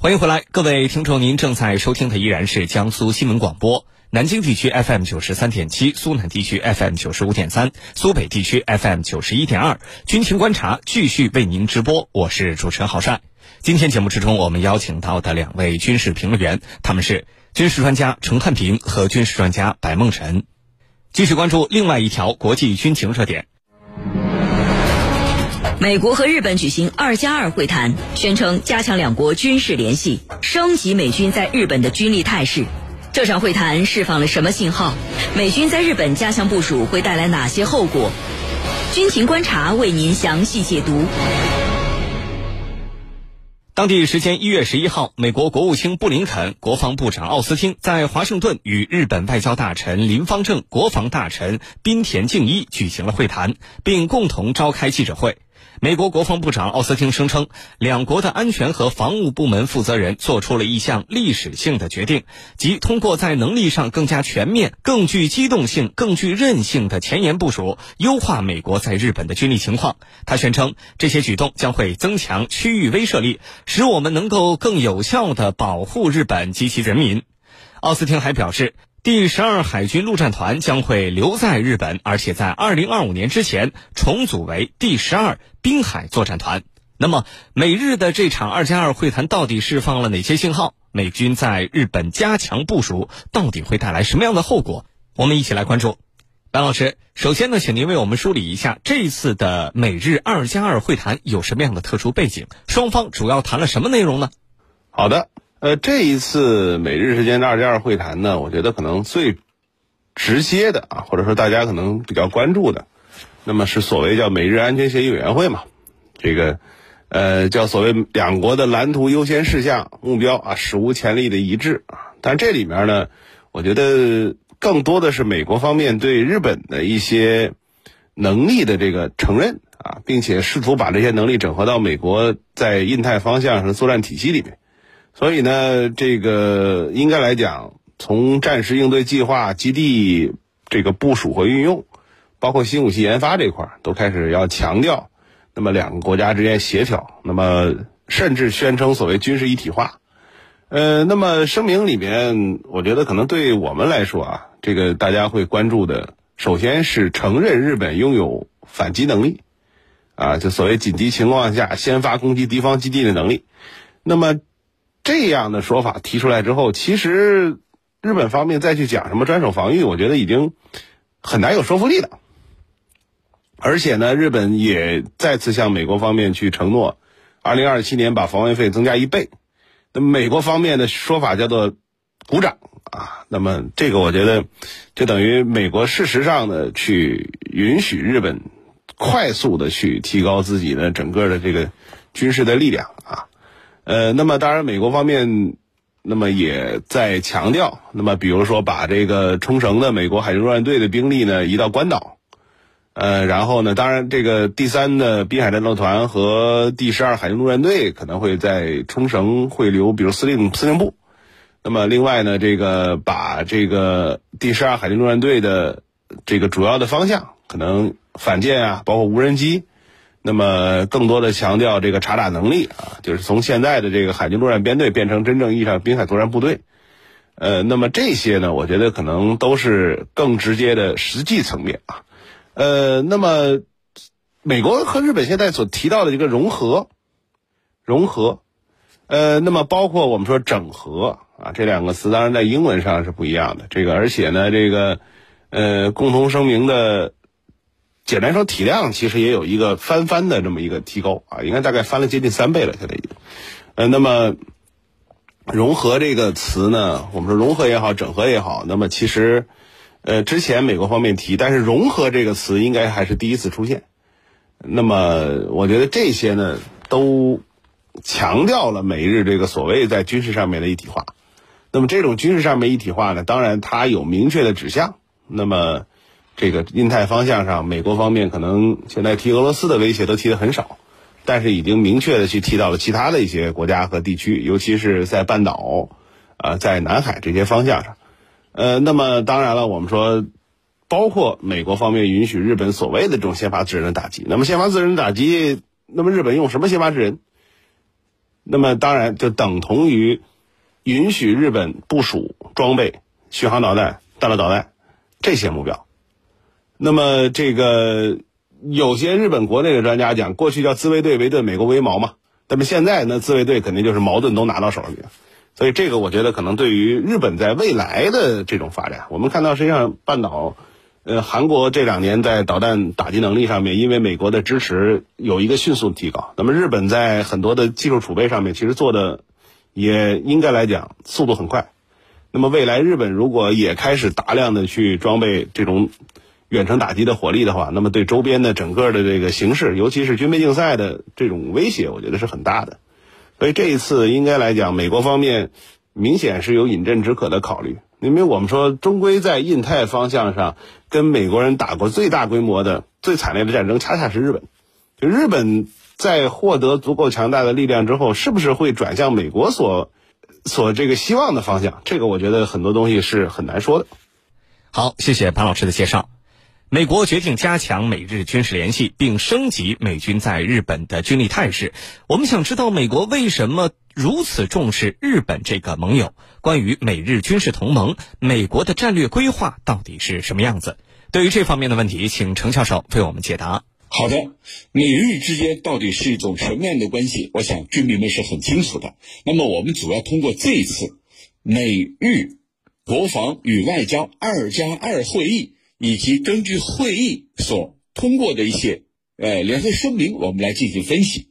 欢迎回来，各位听众，您正在收听的依然是江苏新闻广播，南京地区 FM 九十三点七，苏南地区 FM 九十五点三，苏北地区 FM 九十一点二。军情观察继续为您直播，我是主持人郝帅。今天节目之中，我们邀请到的两位军事评论员，他们是军事专家陈汉平和军事专家白梦辰。继续关注另外一条国际军情热点。美国和日本举行“二加二”会谈，宣称加强两国军事联系，升级美军在日本的军力态势。这场会谈释放了什么信号？美军在日本加强部署会带来哪些后果？军情观察为您详细解读。当地时间一月十一号，美国国务卿布林肯、国防部长奥斯汀在华盛顿与日本外交大臣林方正、国防大臣滨田敬一举行了会谈，并共同召开记者会。美国国防部长奥斯汀声称，两国的安全和防务部门负责人做出了一项历史性的决定，即通过在能力上更加全面、更具机动性、更具韧性的前沿部署，优化美国在日本的军力情况。他宣称，这些举动将会增强区域威慑力，使我们能够更有效地保护日本及其人民。奥斯汀还表示。第十二海军陆战团将会留在日本，而且在二零二五年之前重组为第十二滨海作战团。那么，美日的这场二加二会谈到底释放了哪些信号？美军在日本加强部署到底会带来什么样的后果？我们一起来关注。白老师，首先呢，请您为我们梳理一下这次的美日二加二会谈有什么样的特殊背景？双方主要谈了什么内容呢？好的。呃，这一次美日之间的二加二会谈呢，我觉得可能最直接的啊，或者说大家可能比较关注的，那么是所谓叫美日安全协议委员会嘛，这个呃叫所谓两国的蓝图优先事项目标啊，史无前例的一致啊。但这里面呢，我觉得更多的是美国方面对日本的一些能力的这个承认啊，并且试图把这些能力整合到美国在印太方向上的作战体系里面。所以呢，这个应该来讲，从战时应对计划、基地这个部署和运用，包括新武器研发这块，都开始要强调，那么两个国家之间协调，那么甚至宣称所谓军事一体化。呃，那么声明里面，我觉得可能对我们来说啊，这个大家会关注的，首先是承认日本拥有反击能力，啊，就所谓紧急情况下先发攻击敌方基地的能力。那么。这样的说法提出来之后，其实日本方面再去讲什么专守防御，我觉得已经很难有说服力了。而且呢，日本也再次向美国方面去承诺，二零二七年把防卫费增加一倍。那美国方面的说法叫做鼓掌啊。那么这个我觉得就等于美国事实上的去允许日本快速的去提高自己的整个的这个军事的力量。呃，那么当然，美国方面，那么也在强调，那么比如说把这个冲绳的美国海军陆战队的兵力呢移到关岛，呃，然后呢，当然这个第三的滨海战斗团和第十二海军陆战队可能会在冲绳会留，比如司令司令部。那么另外呢，这个把这个第十二海军陆战队的这个主要的方向，可能反舰啊，包括无人机。那么，更多的强调这个查打能力啊，就是从现在的这个海军陆战编队变成真正意义上滨海作战部队。呃，那么这些呢，我觉得可能都是更直接的实际层面啊。呃，那么美国和日本现在所提到的这个融合、融合，呃，那么包括我们说整合啊，这两个词当然在英文上是不一样的。这个，而且呢，这个呃，共同声明的。简单说，体量其实也有一个翻番的这么一个提高啊，应该大概翻了接近三倍了，现在已经。呃，那么融合这个词呢，我们说融合也好，整合也好，那么其实呃之前美国方面提，但是融合这个词应该还是第一次出现。那么我觉得这些呢，都强调了美日这个所谓在军事上面的一体化。那么这种军事上面一体化呢，当然它有明确的指向。那么这个印太方向上，美国方面可能现在提俄罗斯的威胁都提的很少，但是已经明确的去提到了其他的一些国家和地区，尤其是在半岛，啊，在南海这些方向上。呃，那么当然了，我们说，包括美国方面允许日本所谓的这种先发制人的打击，那么先发制人的打击，那么日本用什么先发制人？那么当然就等同于允许日本部署装备巡航导弹、弹道导弹这些目标。那么这个有些日本国内的专家讲，过去叫自卫队为盾美国为矛嘛，那么现在呢，自卫队肯定就是矛盾都拿到手里了。所以这个我觉得可能对于日本在未来的这种发展，我们看到实际上半岛，呃，韩国这两年在导弹打击能力上面，因为美国的支持有一个迅速提高。那么日本在很多的技术储备上面，其实做的也应该来讲速度很快。那么未来日本如果也开始大量的去装备这种远程打击的火力的话，那么对周边的整个的这个形势，尤其是军备竞赛的这种威胁，我觉得是很大的。所以这一次应该来讲，美国方面明显是有饮鸩止渴的考虑，因为我们说，终归在印太方向上跟美国人打过最大规模的、最惨烈的战争，恰恰是日本。就日本在获得足够强大的力量之后，是不是会转向美国所所这个希望的方向？这个我觉得很多东西是很难说的。好，谢谢潘老师的介绍。美国决定加强美日军事联系，并升级美军在日本的军力态势。我们想知道，美国为什么如此重视日本这个盟友？关于美日军事同盟，美国的战略规划到底是什么样子？对于这方面的问题，请程教授为我们解答。好的，美日之间到底是一种什么样的关系？我想军迷们是很清楚的。那么，我们主要通过这一次美日国防与外交二加二会议。以及根据会议所通过的一些呃联合声明，我们来进行分析。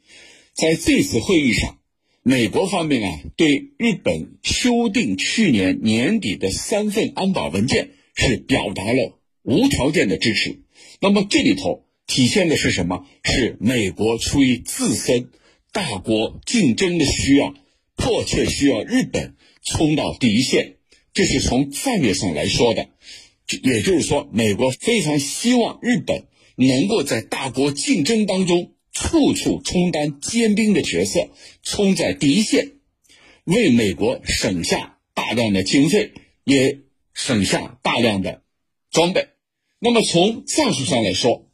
在这次会议上，美国方面啊对日本修订去年年底的三份安保文件是表达了无条件的支持。那么这里头体现的是什么？是美国出于自身大国竞争的需要，迫切需要日本冲到第一线。这是从战略上来说的。也就是说，美国非常希望日本能够在大国竞争当中处处充当尖兵的角色，冲在第一线，为美国省下大量的经费，也省下大量的装备。那么从战术上来说，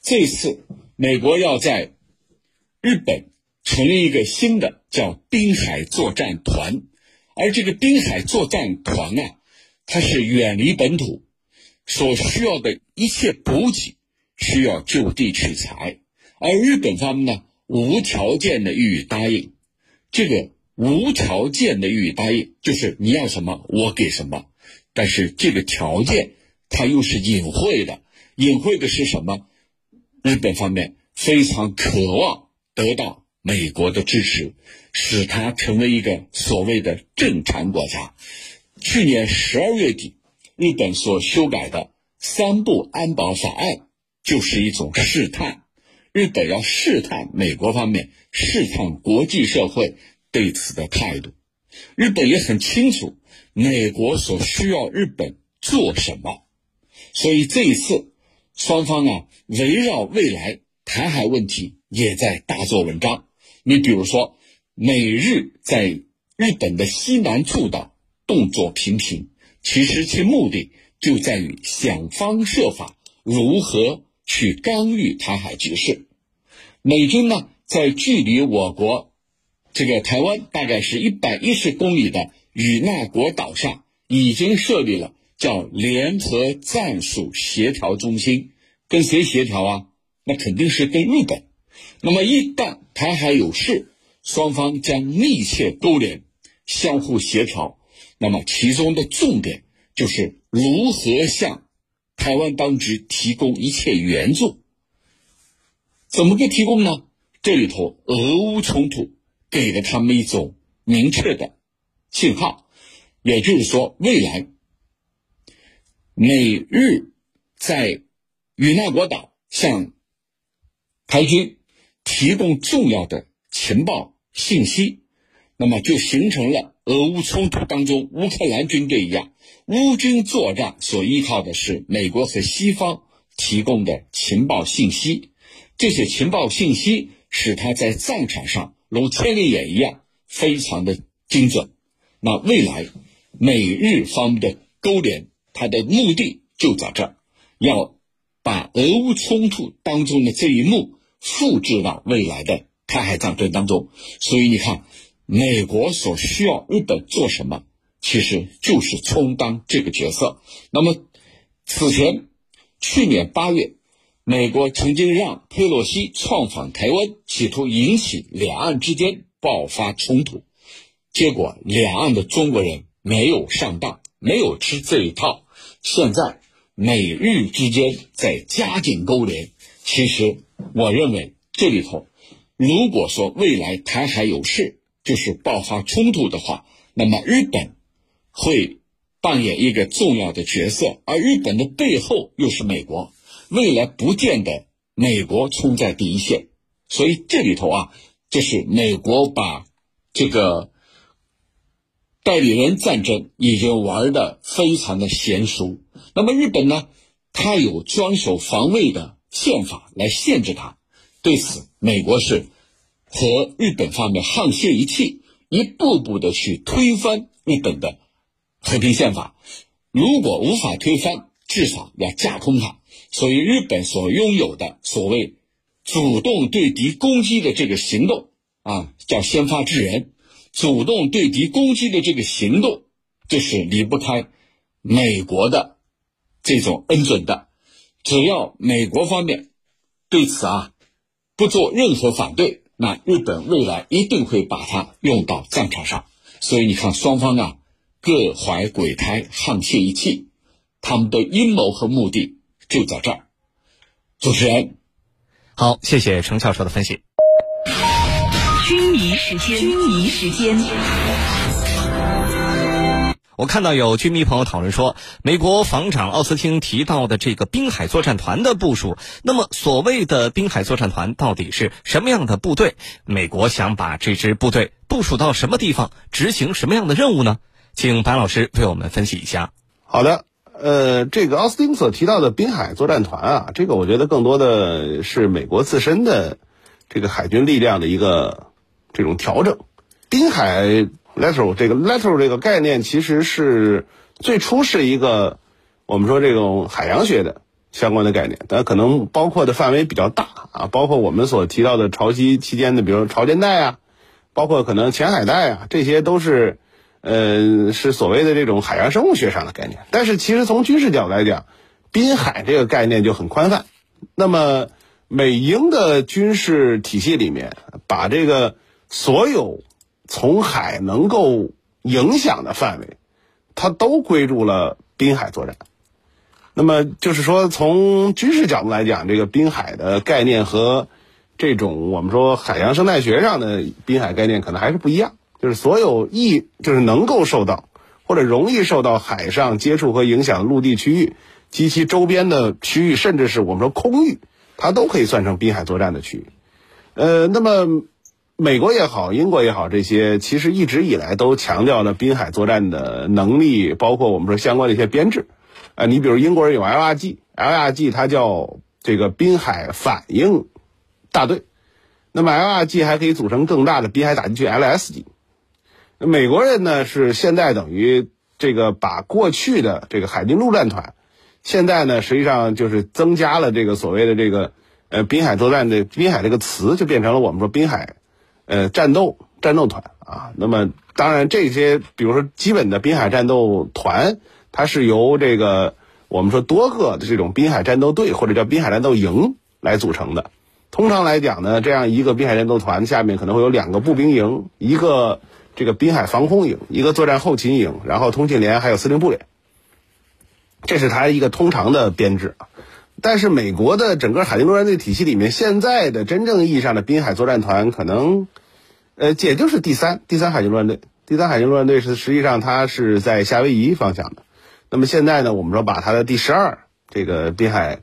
这次美国要在日本成立一个新的叫滨海作战团，而这个滨海作战团啊，它是远离本土。所需要的一切补给需要就地取材，而日本方面呢，无条件的予以答应。这个无条件的予以答应，就是你要什么我给什么。但是这个条件它又是隐晦的，隐晦的是什么？日本方面非常渴望得到美国的支持，使它成为一个所谓的正常国家。去年十二月底。日本所修改的三部安保法案就是一种试探，日本要试探美国方面，试探国际社会对此的态度。日本也很清楚美国所需要日本做什么，所以这一次双方啊围绕未来台海问题也在大做文章。你比如说，美日在日本的西南诸岛动作频频。其实其目的就在于想方设法如何去干预台海局势。美军呢，在距离我国这个台湾大概是一百一十公里的与那国岛上，已经设立了叫联合战术协调中心。跟谁协调啊？那肯定是跟日本。那么一旦台海有事，双方将密切勾连，相互协调。那么其中的重点就是如何向台湾当局提供一切援助。怎么个提供呢？这里头俄乌冲突给了他们一种明确的信号，也就是说，未来美日在与那国岛向台军提供重要的情报信息，那么就形成了。俄乌冲突当中，乌克兰军队一样，乌军作战所依靠的是美国和西方提供的情报信息，这些情报信息使他在战场上如千里眼一样，非常的精准。那未来美日方的勾连，它的目的就在这儿，要把俄乌冲突当中的这一幕复制到未来的台海战争当中。所以你看。美国所需要日本做什么，其实就是充当这个角色。那么，此前去年八月，美国曾经让佩洛西创访台湾，企图引起两岸之间爆发冲突，结果两岸的中国人没有上当，没有吃这一套。现在美日之间在加紧勾连，其实我认为这里头，如果说未来台海有事，就是爆发冲突的话，那么日本会扮演一个重要的角色，而日本的背后又是美国，未来不见得美国冲在第一线，所以这里头啊，就是美国把这个代理人战争已经玩的非常的娴熟。那么日本呢，它有专守防卫的宪法来限制它，对此美国是。和日本方面沆瀣一气，一步步的去推翻日本的和平宪法。如果无法推翻，至少要架空它。所以，日本所拥有的所谓主动对敌攻击的这个行动啊，叫先发制人。主动对敌攻击的这个行动，就是离不开美国的这种恩准的。只要美国方面对此啊不做任何反对。那日本未来一定会把它用到战场上，所以你看双方啊各怀鬼胎，沆瀣一气，他们的阴谋和目的就在这儿。主持人，好，谢谢程教授的分析。军迷时间，军迷时间。我看到有军迷朋友讨论说，美国防长奥斯汀提到的这个滨海作战团的部署，那么所谓的滨海作战团到底是什么样的部队？美国想把这支部队部署到什么地方，执行什么样的任务呢？请白老师为我们分析一下。好的，呃，这个奥斯汀所提到的滨海作战团啊，这个我觉得更多的是美国自身的这个海军力量的一个这种调整，滨海。Lateral 这个 lateral 这个概念其实是最初是一个我们说这种海洋学的相关的概念，但可能包括的范围比较大啊，包括我们所提到的潮汐期间的，比如潮间带啊，包括可能浅海带啊，这些都是呃是所谓的这种海洋生物学上的概念。但是其实从军事角度来讲，滨海这个概念就很宽泛。那么美英的军事体系里面，把这个所有从海能够影响的范围，它都归入了滨海作战。那么就是说，从军事角度来讲，这个滨海的概念和这种我们说海洋生态学上的滨海概念可能还是不一样。就是所有易，就是能够受到或者容易受到海上接触和影响的陆地区域及其周边的区域，甚至是我们说空域，它都可以算成滨海作战的区域。呃，那么。美国也好，英国也好，这些其实一直以来都强调了滨海作战的能力，包括我们说相关的一些编制。啊，你比如英国人有 LRG，LRG 它叫这个滨海反应大队，那么 LRG 还可以组成更大的滨海打击区 LS 级。美国人呢是现在等于这个把过去的这个海军陆战团，现在呢实际上就是增加了这个所谓的这个呃滨海作战的滨海这个词，就变成了我们说滨海。呃，战斗战斗团啊，那么当然这些，比如说基本的滨海战斗团，它是由这个我们说多个的这种滨海战斗队或者叫滨海战斗营来组成的。通常来讲呢，这样一个滨海战斗团下面可能会有两个步兵营，一个这个滨海防空营，一个作战后勤营，然后通信连还有司令部连，这是它一个通常的编制啊。但是美国的整个海军陆战队体系里面，现在的真正意义上的滨海作战团，可能，呃，也就是第三第三海军陆战队。第三海军陆战队是实际上它是在夏威夷方向的。那么现在呢，我们说把它的第十二这个滨海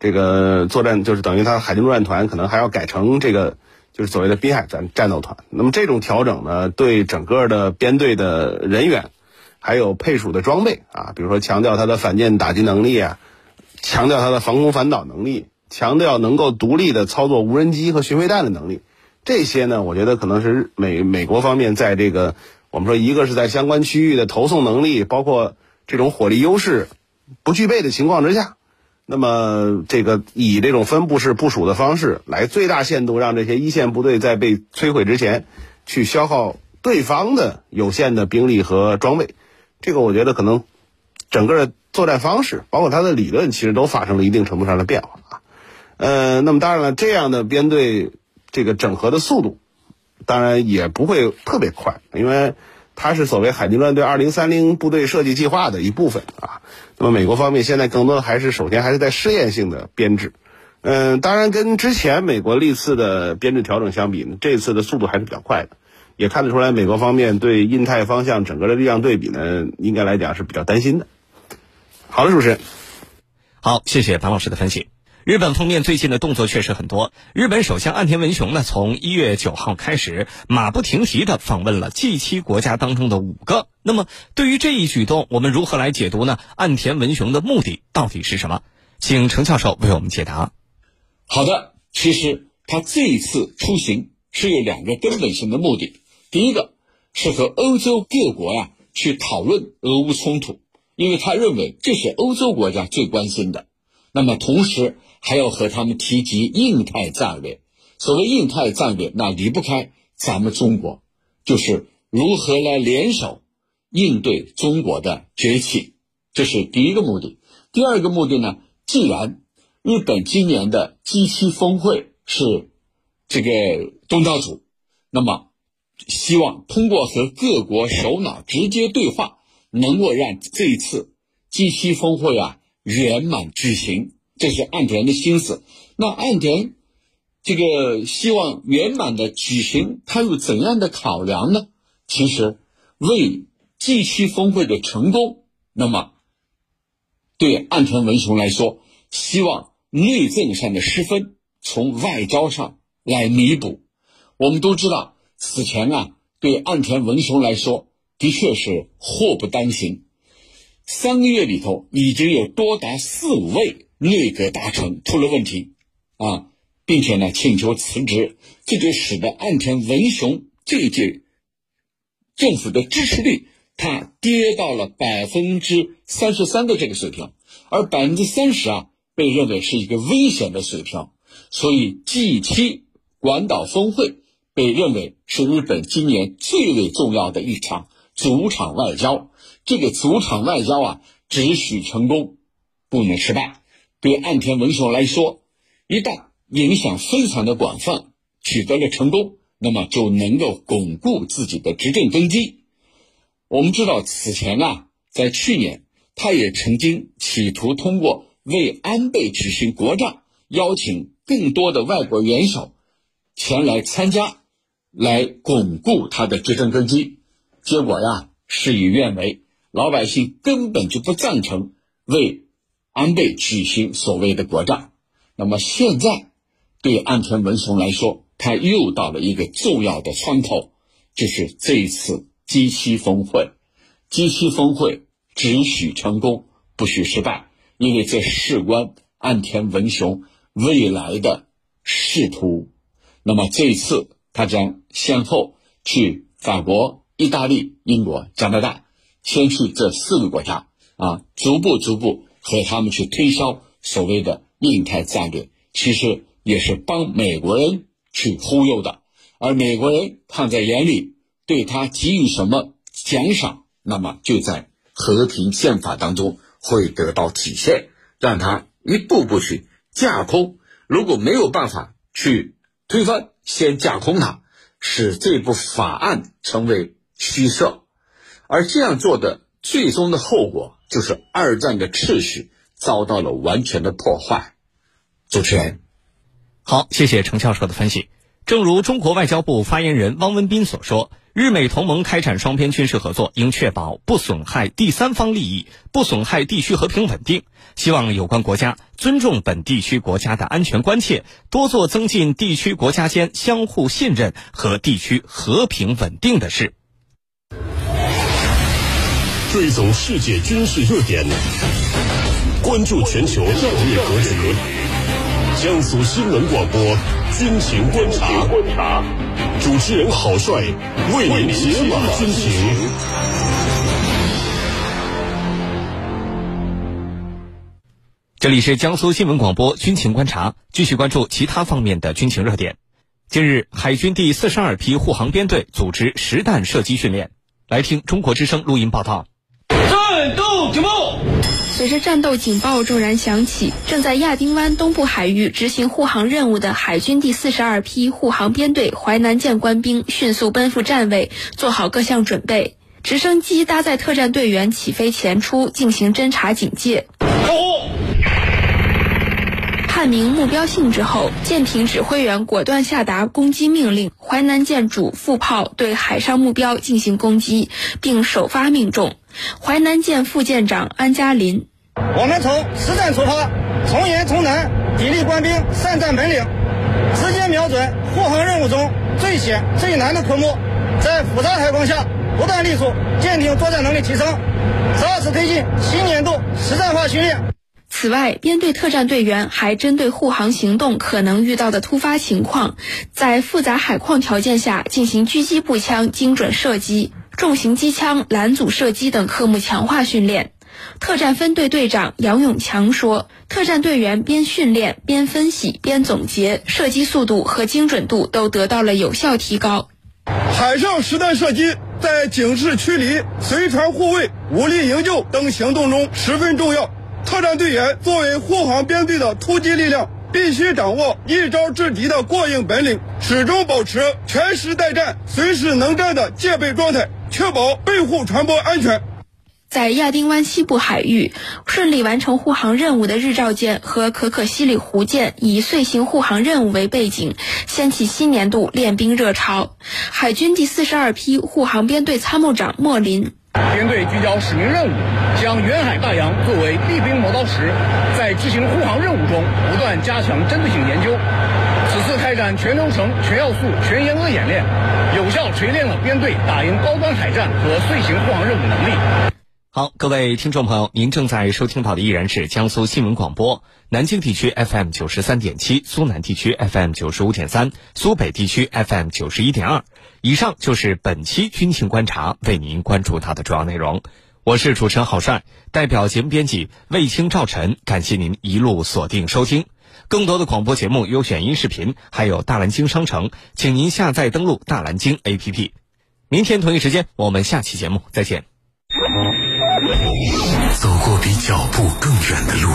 这个作战，就是等于它海军陆战团可能还要改成这个就是所谓的滨海战战斗团。那么这种调整呢，对整个的编队的人员，还有配属的装备啊，比如说强调它的反舰打击能力啊。强调它的防空反导能力，强调能够独立的操作无人机和巡回弹的能力，这些呢，我觉得可能是美美国方面在这个我们说一个是在相关区域的投送能力，包括这种火力优势不具备的情况之下，那么这个以这种分布式部署的方式来最大限度让这些一线部队在被摧毁之前去消耗对方的有限的兵力和装备。这个我觉得可能整个作战方式，包括它的理论，其实都发生了一定程度上的变化啊。呃，那么当然了，这样的编队这个整合的速度，当然也不会特别快，因为它是所谓海军陆战队二零三零部队设计计划的一部分啊。那么美国方面现在更多的还是首先还是在试验性的编制。嗯，当然，跟之前美国历次的编制调整相比呢，这次的速度还是比较快的，也看得出来，美国方面对印太方向整个的力量对比呢，应该来讲是比较担心的。好的，主持人，好，谢谢白老师的分析。日本方面最近的动作确实很多，日本首相岸田文雄呢，从一月九号开始，马不停蹄的访问了 G 七国家当中的五个。那么，对于这一举动，我们如何来解读呢？岸田文雄的目的到底是什么？请程教授为我们解答。好的，其实他这一次出行是有两个根本性的目的。第一个是和欧洲各国呀去讨论俄乌冲突，因为他认为这是欧洲国家最关心的。那么同时还要和他们提及印太战略。所谓印太战略，那离不开咱们中国，就是如何来联手应对中国的崛起，这是第一个目的。第二个目的呢，既然日本今年的 G7 峰会是这个东道主，那么希望通过和各国首脑直接对话，能够让这一次 G7 峰会啊圆满举行。这是岸田的心思。那岸田这个希望圆满的举行，他有怎样的考量呢？其实为 G7 峰会的成功，那么对岸田文雄来说，希望。内政上的失分，从外交上来弥补。我们都知道，此前啊，对岸田文雄来说，的确是祸不单行。三个月里头，已经有多达四五位内阁大臣出了问题，啊，并且呢，请求辞职，这就使得岸田文雄这一届政府的支持率，它跌到了百分之三十三的这个水平，而百分之三十啊。被认为是一个危险的水平，所以 G 七广岛峰会被认为是日本今年最为重要的一场主场外交。这个主场外交啊，只许成功，不能失败。对岸田文雄来说，一旦影响非常的广泛，取得了成功，那么就能够巩固自己的执政根基。我们知道，此前啊，在去年，他也曾经企图通过。为安倍举行国葬，邀请更多的外国元首前来参加，来巩固他的执政根基。结果呀，事与愿违，老百姓根本就不赞成为安倍举行所谓的国葬。那么现在，对岸田文雄来说，他又到了一个重要的窗口，就是这一次 G7 峰会。G7 峰会只许成功，不许失败。因为这事关岸田文雄未来的仕途，那么这一次他将先后去法国、意大利、英国、加拿大，先去这四个国家啊，逐步逐步和他们去推销所谓的印太战略，其实也是帮美国人去忽悠的，而美国人看在眼里，对他给予什么奖赏，那么就在和平宪法当中。会得到体现，让他一步步去架空。如果没有办法去推翻，先架空它，使这部法案成为取舍。而这样做的最终的后果，就是二战的秩序遭到了完全的破坏。主持人，好，谢谢程教授的分析。正如中国外交部发言人汪文斌所说。日美同盟开展双边军事合作，应确保不损害第三方利益，不损害地区和平稳定。希望有关国家尊重本地区国家的安全关切，多做增进地区国家间相互信任和地区和平稳定的事。追踪世界军事热点，关注全球战略格局。江苏新闻广播军情观察。主持人郝帅为您解码军情。这里是江苏新闻广播军情观察，继续关注其他方面的军情热点。近日，海军第四十二批护航编队组织实弹射击训练。来听中国之声录音报道。战斗警报！随着战斗警报骤然响起，正在亚丁湾东部海域执行护航任务的海军第四十二批护航编队淮南舰官兵迅速奔赴站位，做好各项准备。直升机搭载特战队员起飞前出，进行侦察警戒。判明目标性质后，舰艇指挥员果断下达攻击命令，淮南舰主副炮对海上目标进行攻击，并首发命中。淮南舰副舰长安嘉林：我们从实战出发，从严从难，砥砺官兵善战本领，直接瞄准护航任务中最险最难的科目，在复杂海况下不断力促舰艇作战能力提升，扎实推进新年度实战化训练。此外，编队特战队员还针对护航行动可能遇到的突发情况，在复杂海况条件下进行狙击步枪精准射击、重型机枪拦阻射击等科目强化训练。特战分队队长杨永强说：“特战队员边训练边分析边总结，射击速度和精准度都得到了有效提高。海上实弹射击在警示驱离、随船护卫、武力营救等行动中十分重要。”特战队员作为护航编队的突击力量，必须掌握一招制敌的过硬本领，始终保持全时待战、随时能战的戒备状态，确保备护船舶安全。在亚丁湾西部海域顺利完成护航任务的日照舰和可可西里湖舰，以遂行护航任务为背景，掀起新年度练兵热潮。海军第四十二批护航编队参谋长莫林。编队聚焦使命任务，将远海大洋作为厉兵磨刀石，在执行护航任务中不断加强针对性研究。此次开展全流程、全要素、全严格演练，有效锤炼了编队打赢高端海战和遂行护航任务能力。好，各位听众朋友，您正在收听到的依然是江苏新闻广播南京地区 FM 九十三点七，苏南地区 FM 九十五点三，苏北地区 FM 九十一点二。以上就是本期军情观察为您关注到的主要内容。我是主持人郝帅，代表节目编辑卫青、赵晨，感谢您一路锁定收听。更多的广播节目、优选音视频，还有大蓝鲸商城，请您下载登录大蓝鲸 APP。明天同一时间，我们下期节目再见。走过比脚步更远的路。